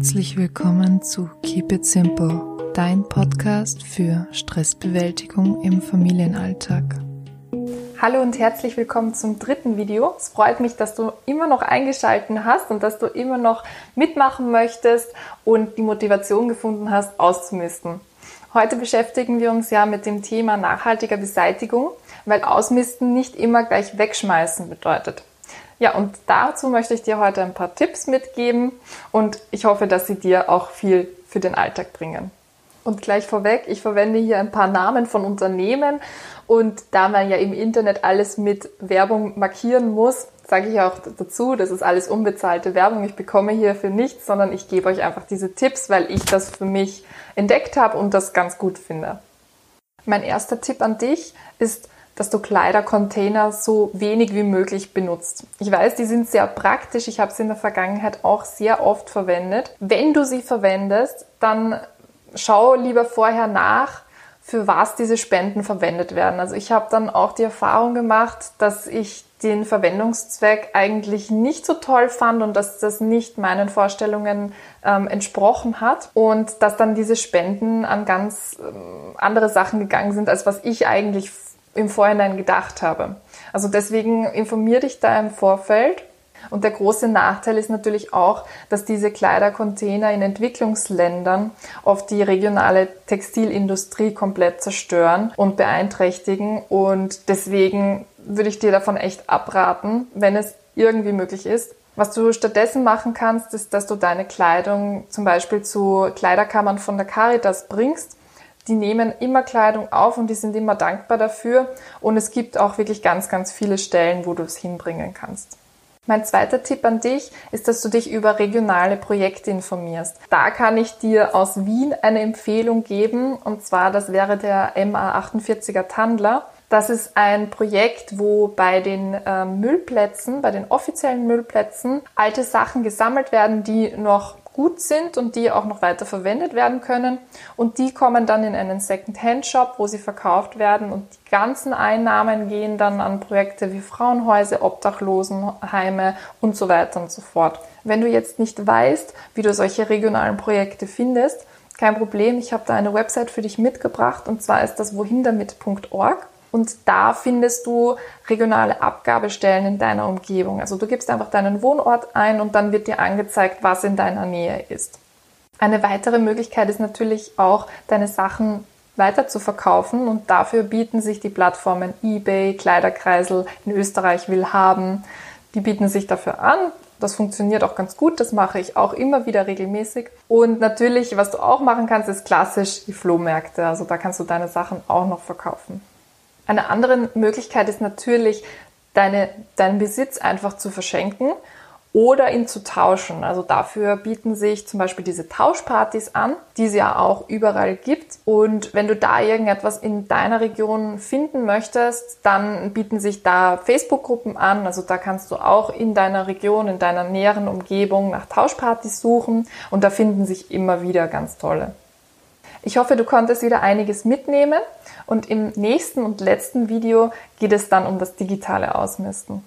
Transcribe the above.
herzlich willkommen zu Keep It Simple, dein Podcast für Stressbewältigung im Familienalltag. Hallo und herzlich willkommen zum dritten Video. Es freut mich, dass du immer noch eingeschalten hast und dass du immer noch mitmachen möchtest und die Motivation gefunden hast, auszumisten. Heute beschäftigen wir uns ja mit dem Thema nachhaltiger Beseitigung, weil Ausmisten nicht immer gleich wegschmeißen bedeutet. Ja, und dazu möchte ich dir heute ein paar Tipps mitgeben und ich hoffe, dass sie dir auch viel für den Alltag bringen. Und gleich vorweg, ich verwende hier ein paar Namen von Unternehmen und da man ja im Internet alles mit Werbung markieren muss, sage ich auch dazu, das ist alles unbezahlte Werbung. Ich bekomme hierfür nichts, sondern ich gebe euch einfach diese Tipps, weil ich das für mich entdeckt habe und das ganz gut finde. Mein erster Tipp an dich ist, dass du Kleidercontainer so wenig wie möglich benutzt. Ich weiß, die sind sehr praktisch. Ich habe sie in der Vergangenheit auch sehr oft verwendet. Wenn du sie verwendest, dann schau lieber vorher nach, für was diese Spenden verwendet werden. Also ich habe dann auch die Erfahrung gemacht, dass ich den Verwendungszweck eigentlich nicht so toll fand und dass das nicht meinen Vorstellungen ähm, entsprochen hat und dass dann diese Spenden an ganz ähm, andere Sachen gegangen sind, als was ich eigentlich im Vorhinein gedacht habe. Also deswegen informier dich da im Vorfeld. Und der große Nachteil ist natürlich auch, dass diese Kleidercontainer in Entwicklungsländern oft die regionale Textilindustrie komplett zerstören und beeinträchtigen. Und deswegen würde ich dir davon echt abraten, wenn es irgendwie möglich ist. Was du stattdessen machen kannst, ist, dass du deine Kleidung zum Beispiel zu Kleiderkammern von der Caritas bringst die nehmen immer Kleidung auf und die sind immer dankbar dafür. Und es gibt auch wirklich ganz, ganz viele Stellen, wo du es hinbringen kannst. Mein zweiter Tipp an dich ist, dass du dich über regionale Projekte informierst. Da kann ich dir aus Wien eine Empfehlung geben, und zwar das wäre der MA48er Tandler. Das ist ein Projekt, wo bei den äh, Müllplätzen, bei den offiziellen Müllplätzen, alte Sachen gesammelt werden, die noch gut sind und die auch noch weiter verwendet werden können. Und die kommen dann in einen Second-Hand-Shop, wo sie verkauft werden. Und die ganzen Einnahmen gehen dann an Projekte wie Frauenhäuser, Obdachlosenheime und so weiter und so fort. Wenn du jetzt nicht weißt, wie du solche regionalen Projekte findest, kein Problem, ich habe da eine Website für dich mitgebracht und zwar ist das wohindamit.org. Und da findest du regionale Abgabestellen in deiner Umgebung. Also du gibst einfach deinen Wohnort ein und dann wird dir angezeigt, was in deiner Nähe ist. Eine weitere Möglichkeit ist natürlich auch, deine Sachen weiter zu verkaufen und dafür bieten sich die Plattformen eBay, Kleiderkreisel, in Österreich will haben. Die bieten sich dafür an. Das funktioniert auch ganz gut. Das mache ich auch immer wieder regelmäßig. Und natürlich, was du auch machen kannst, ist klassisch die Flohmärkte. Also da kannst du deine Sachen auch noch verkaufen. Eine andere Möglichkeit ist natürlich, deine, deinen Besitz einfach zu verschenken oder ihn zu tauschen. Also dafür bieten sich zum Beispiel diese Tauschpartys an, die es ja auch überall gibt. Und wenn du da irgendetwas in deiner Region finden möchtest, dann bieten sich da Facebook-Gruppen an. Also da kannst du auch in deiner Region, in deiner näheren Umgebung nach Tauschpartys suchen. Und da finden sich immer wieder ganz tolle. Ich hoffe, du konntest wieder einiges mitnehmen und im nächsten und letzten Video geht es dann um das digitale Ausmisten.